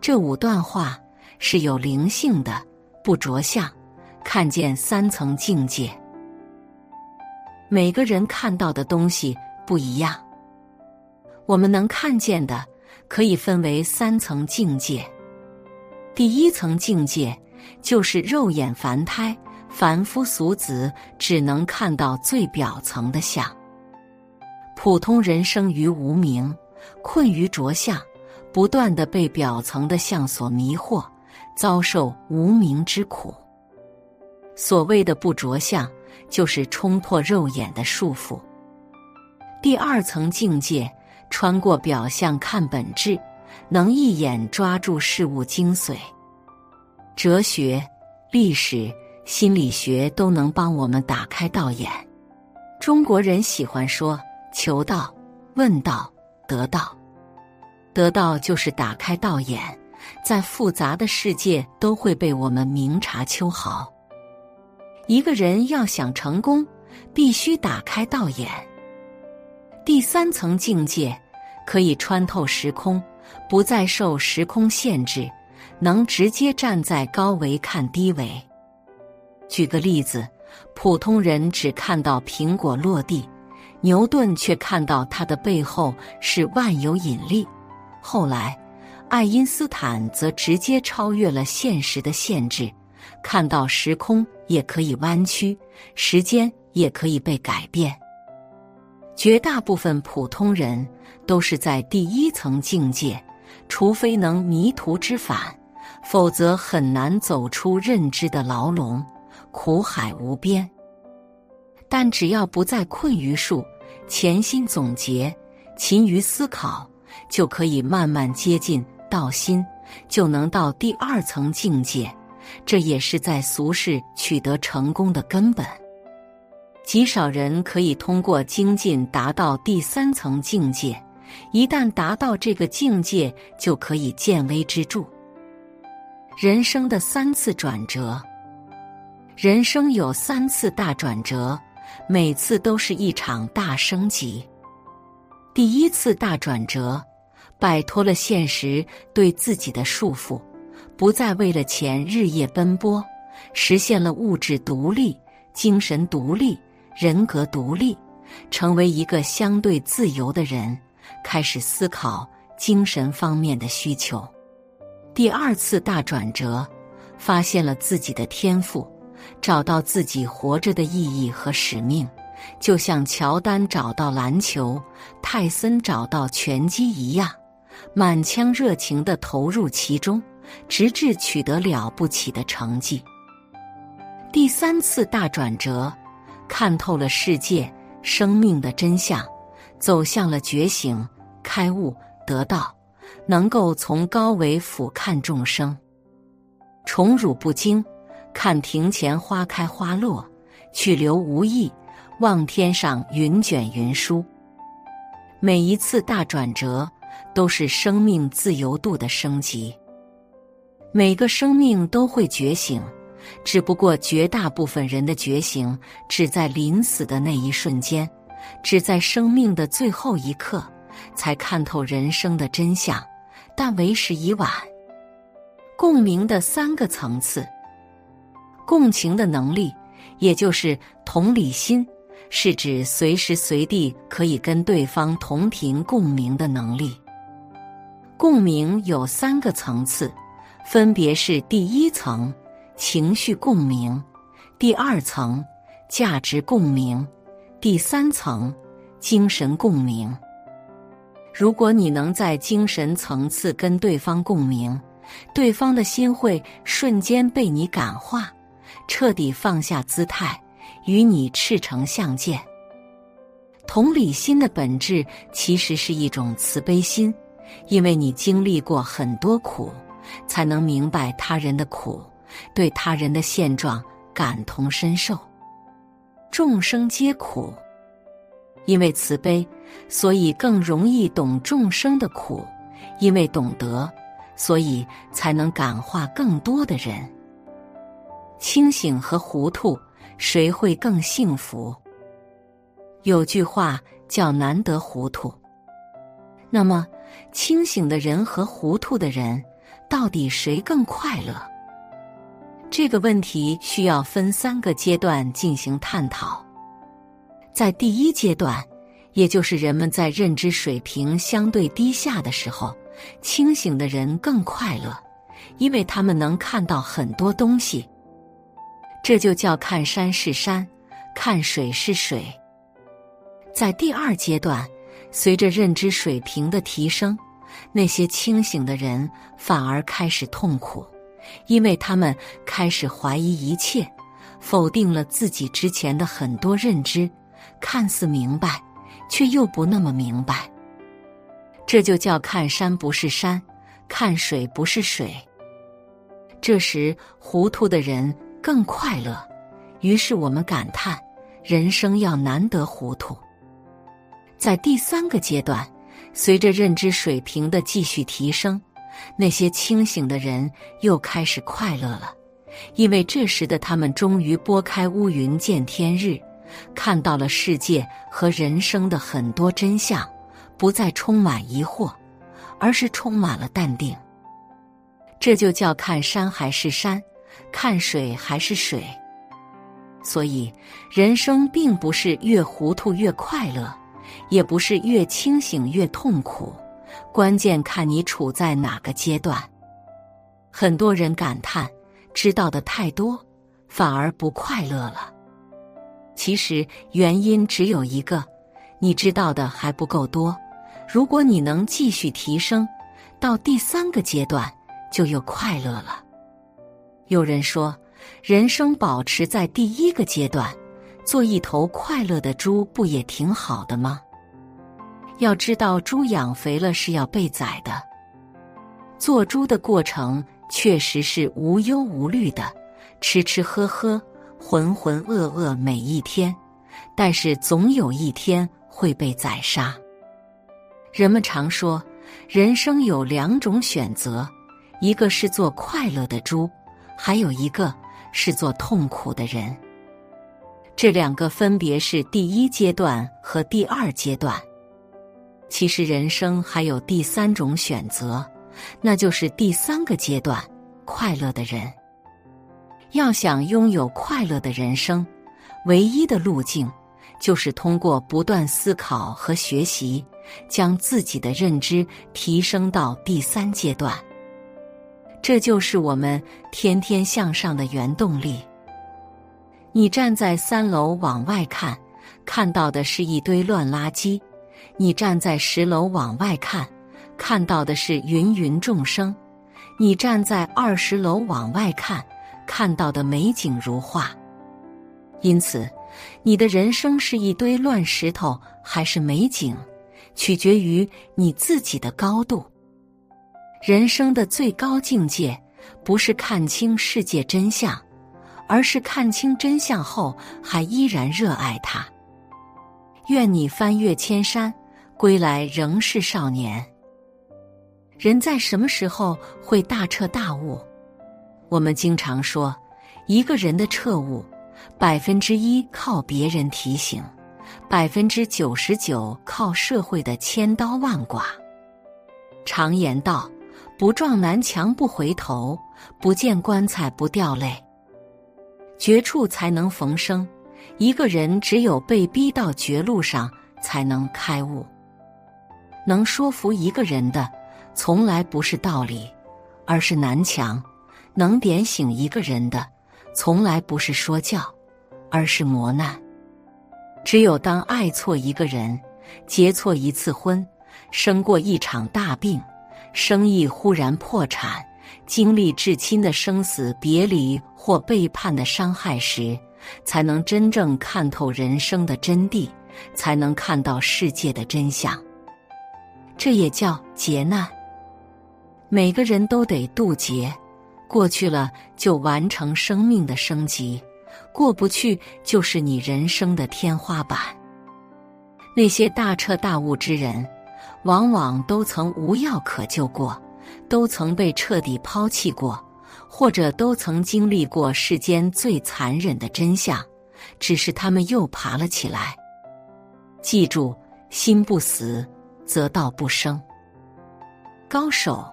这五段话是有灵性的，不着相，看见三层境界。每个人看到的东西不一样，我们能看见的可以分为三层境界。第一层境界就是肉眼凡胎、凡夫俗子只能看到最表层的相。普通人生于无名，困于着相。不断的被表层的相所迷惑，遭受无名之苦。所谓的不着相，就是冲破肉眼的束缚。第二层境界，穿过表象看本质，能一眼抓住事物精髓。哲学、历史、心理学都能帮我们打开道眼。中国人喜欢说“求道、问道、得道”。得到就是打开道眼，在复杂的世界都会被我们明察秋毫。一个人要想成功，必须打开道眼。第三层境界可以穿透时空，不再受时空限制，能直接站在高维看低维。举个例子，普通人只看到苹果落地，牛顿却看到它的背后是万有引力。后来，爱因斯坦则直接超越了现实的限制，看到时空也可以弯曲，时间也可以被改变。绝大部分普通人都是在第一层境界，除非能迷途知返，否则很难走出认知的牢笼，苦海无边。但只要不再困于术，潜心总结，勤于思考。就可以慢慢接近道心，就能到第二层境界。这也是在俗世取得成功的根本。极少人可以通过精进达到第三层境界，一旦达到这个境界，就可以见微知著。人生的三次转折，人生有三次大转折，每次都是一场大升级。第一次大转折。摆脱了现实对自己的束缚，不再为了钱日夜奔波，实现了物质独立、精神独立、人格独立，成为一个相对自由的人，开始思考精神方面的需求。第二次大转折，发现了自己的天赋，找到自己活着的意义和使命，就像乔丹找到篮球，泰森找到拳击一样。满腔热情的投入其中，直至取得了不起的成绩。第三次大转折，看透了世界生命的真相，走向了觉醒、开悟、得道，能够从高维俯瞰众生。宠辱不惊，看庭前花开花落，去留无意，望天上云卷云舒。每一次大转折。都是生命自由度的升级。每个生命都会觉醒，只不过绝大部分人的觉醒只在临死的那一瞬间，只在生命的最后一刻才看透人生的真相，但为时已晚。共鸣的三个层次，共情的能力，也就是同理心，是指随时随地可以跟对方同频共鸣的能力。共鸣有三个层次，分别是第一层情绪共鸣，第二层价值共鸣，第三层精神共鸣。如果你能在精神层次跟对方共鸣，对方的心会瞬间被你感化，彻底放下姿态，与你赤诚相见。同理心的本质其实是一种慈悲心，因为你经历过很多苦，才能明白他人的苦，对他人的现状感同身受。众生皆苦。因为慈悲，所以更容易懂众生的苦；因为懂得，所以才能感化更多的人。清醒和糊涂，谁会更幸福？有句话叫“难得糊涂”。那么，清醒的人和糊涂的人，到底谁更快乐？这个问题需要分三个阶段进行探讨。在第一阶段，也就是人们在认知水平相对低下的时候，清醒的人更快乐，因为他们能看到很多东西。这就叫看山是山，看水是水。在第二阶段，随着认知水平的提升，那些清醒的人反而开始痛苦，因为他们开始怀疑一切，否定了自己之前的很多认知。看似明白，却又不那么明白。这就叫看山不是山，看水不是水。这时，糊涂的人更快乐。于是我们感叹：人生要难得糊涂。在第三个阶段，随着认知水平的继续提升，那些清醒的人又开始快乐了，因为这时的他们终于拨开乌云见天日。看到了世界和人生的很多真相，不再充满疑惑，而是充满了淡定。这就叫看山还是山，看水还是水。所以，人生并不是越糊涂越快乐，也不是越清醒越痛苦，关键看你处在哪个阶段。很多人感叹，知道的太多，反而不快乐了。其实原因只有一个，你知道的还不够多。如果你能继续提升，到第三个阶段就又快乐了。有人说，人生保持在第一个阶段，做一头快乐的猪不也挺好的吗？要知道，猪养肥了是要被宰的。做猪的过程确实是无忧无虑的，吃吃喝喝。浑浑噩噩每一天，但是总有一天会被宰杀。人们常说，人生有两种选择，一个是做快乐的猪，还有一个是做痛苦的人。这两个分别是第一阶段和第二阶段。其实人生还有第三种选择，那就是第三个阶段，快乐的人。要想拥有快乐的人生，唯一的路径就是通过不断思考和学习，将自己的认知提升到第三阶段。这就是我们天天向上的原动力。你站在三楼往外看，看到的是一堆乱垃圾；你站在十楼往外看，看到的是芸芸众生；你站在二十楼往外看。看到的美景如画，因此，你的人生是一堆乱石头还是美景，取决于你自己的高度。人生的最高境界，不是看清世界真相，而是看清真相后还依然热爱它。愿你翻越千山，归来仍是少年。人在什么时候会大彻大悟？我们经常说，一个人的彻悟，百分之一靠别人提醒，百分之九十九靠社会的千刀万剐。常言道：“不撞南墙不回头，不见棺材不掉泪。”绝处才能逢生，一个人只有被逼到绝路上，才能开悟。能说服一个人的，从来不是道理，而是南墙。能点醒一个人的，从来不是说教，而是磨难。只有当爱错一个人，结错一次婚，生过一场大病，生意忽然破产，经历至亲的生死别离或背叛的伤害时，才能真正看透人生的真谛，才能看到世界的真相。这也叫劫难。每个人都得渡劫，过去了就完成生命的升级，过不去就是你人生的天花板。那些大彻大悟之人，往往都曾无药可救过，都曾被彻底抛弃过，或者都曾经历过世间最残忍的真相，只是他们又爬了起来。记住，心不死，则道不生。高手。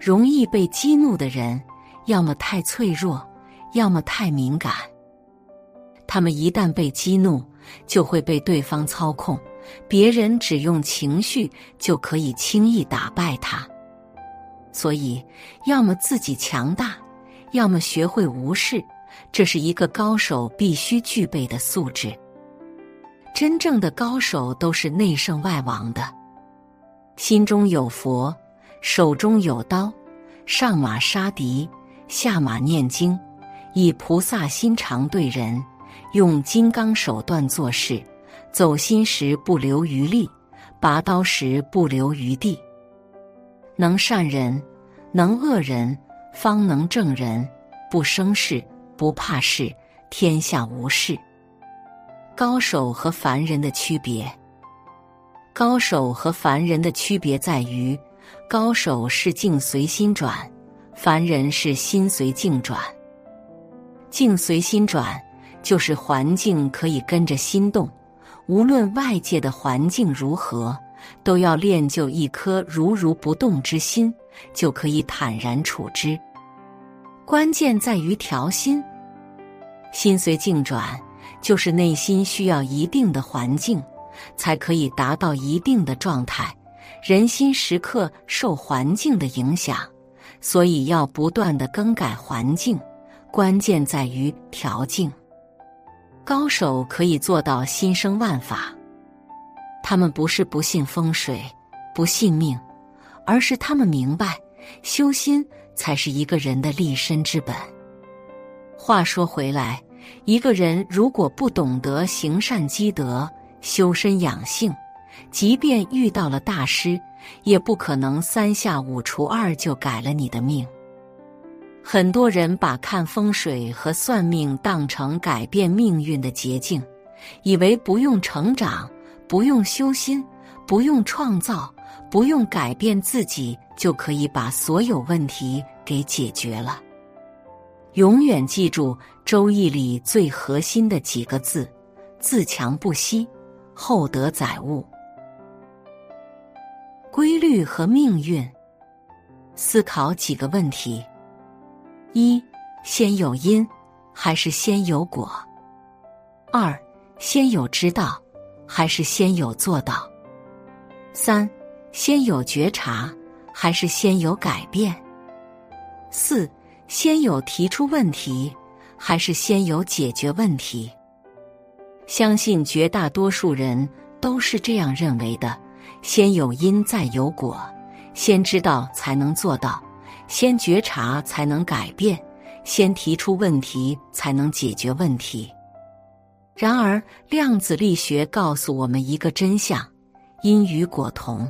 容易被激怒的人，要么太脆弱，要么太敏感。他们一旦被激怒，就会被对方操控，别人只用情绪就可以轻易打败他。所以，要么自己强大，要么学会无视，这是一个高手必须具备的素质。真正的高手都是内圣外王的，心中有佛。手中有刀，上马杀敌，下马念经，以菩萨心肠对人，用金刚手段做事，走心时不留余力，拔刀时不留余地。能善人，能恶人，方能正人。不生事，不怕事，天下无事。高手和凡人的区别，高手和凡人的区别在于。高手是境随心转，凡人是心随境转。境随心转，就是环境可以跟着心动，无论外界的环境如何，都要练就一颗如如不动之心，就可以坦然处之。关键在于调心。心随境转，就是内心需要一定的环境，才可以达到一定的状态。人心时刻受环境的影响，所以要不断的更改环境。关键在于调境。高手可以做到心生万法，他们不是不信风水、不信命，而是他们明白，修心才是一个人的立身之本。话说回来，一个人如果不懂得行善积德、修身养性，即便遇到了大师，也不可能三下五除二就改了你的命。很多人把看风水和算命当成改变命运的捷径，以为不用成长、不用修心、不用创造、不用改变自己，就可以把所有问题给解决了。永远记住《周易》里最核心的几个字：自强不息，厚德载物。规律和命运，思考几个问题：一、先有因还是先有果？二、先有知道还是先有做到？三、先有觉察还是先有改变？四、先有提出问题还是先有解决问题？相信绝大多数人都是这样认为的。先有因，再有果；先知道，才能做到；先觉察，才能改变；先提出问题，才能解决问题。然而，量子力学告诉我们一个真相：因与果同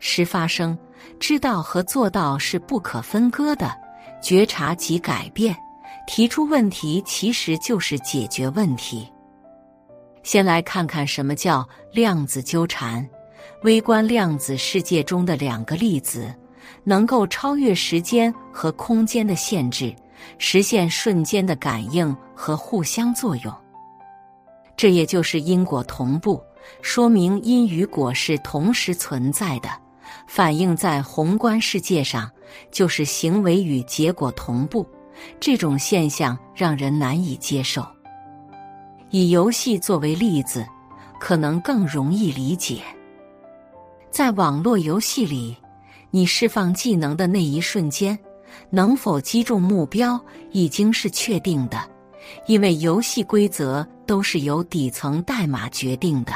时发生。知道和做到是不可分割的。觉察即改变，提出问题其实就是解决问题。先来看看什么叫量子纠缠。微观量子世界中的两个粒子，能够超越时间和空间的限制，实现瞬间的感应和互相作用。这也就是因果同步，说明因与果是同时存在的。反映在宏观世界上，就是行为与结果同步。这种现象让人难以接受。以游戏作为例子，可能更容易理解。在网络游戏里，你释放技能的那一瞬间，能否击中目标已经是确定的，因为游戏规则都是由底层代码决定的。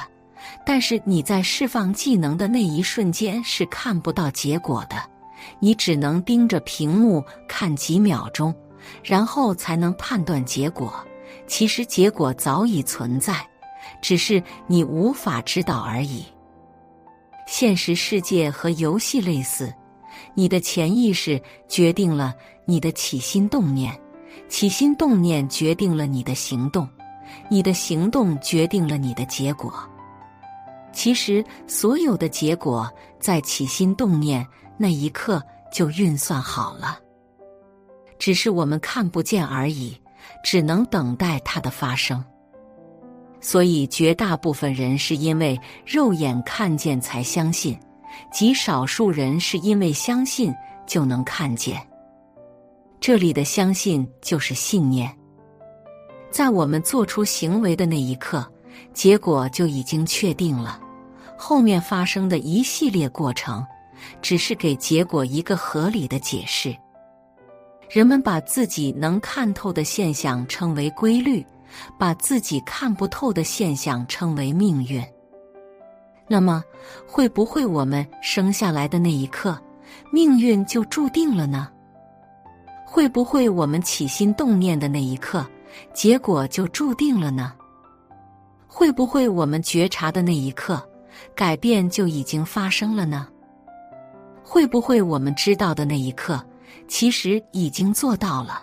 但是你在释放技能的那一瞬间是看不到结果的，你只能盯着屏幕看几秒钟，然后才能判断结果。其实结果早已存在，只是你无法知道而已。现实世界和游戏类似，你的潜意识决定了你的起心动念，起心动念决定了你的行动，你的行动决定了你的结果。其实，所有的结果在起心动念那一刻就运算好了，只是我们看不见而已，只能等待它的发生。所以，绝大部分人是因为肉眼看见才相信，极少数人是因为相信就能看见。这里的相信就是信念，在我们做出行为的那一刻，结果就已经确定了。后面发生的一系列过程，只是给结果一个合理的解释。人们把自己能看透的现象称为规律，把自己看不透的现象称为命运。那么，会不会我们生下来的那一刻，命运就注定了呢？会不会我们起心动念的那一刻，结果就注定了呢？会不会我们觉察的那一刻？改变就已经发生了呢？会不会我们知道的那一刻，其实已经做到了？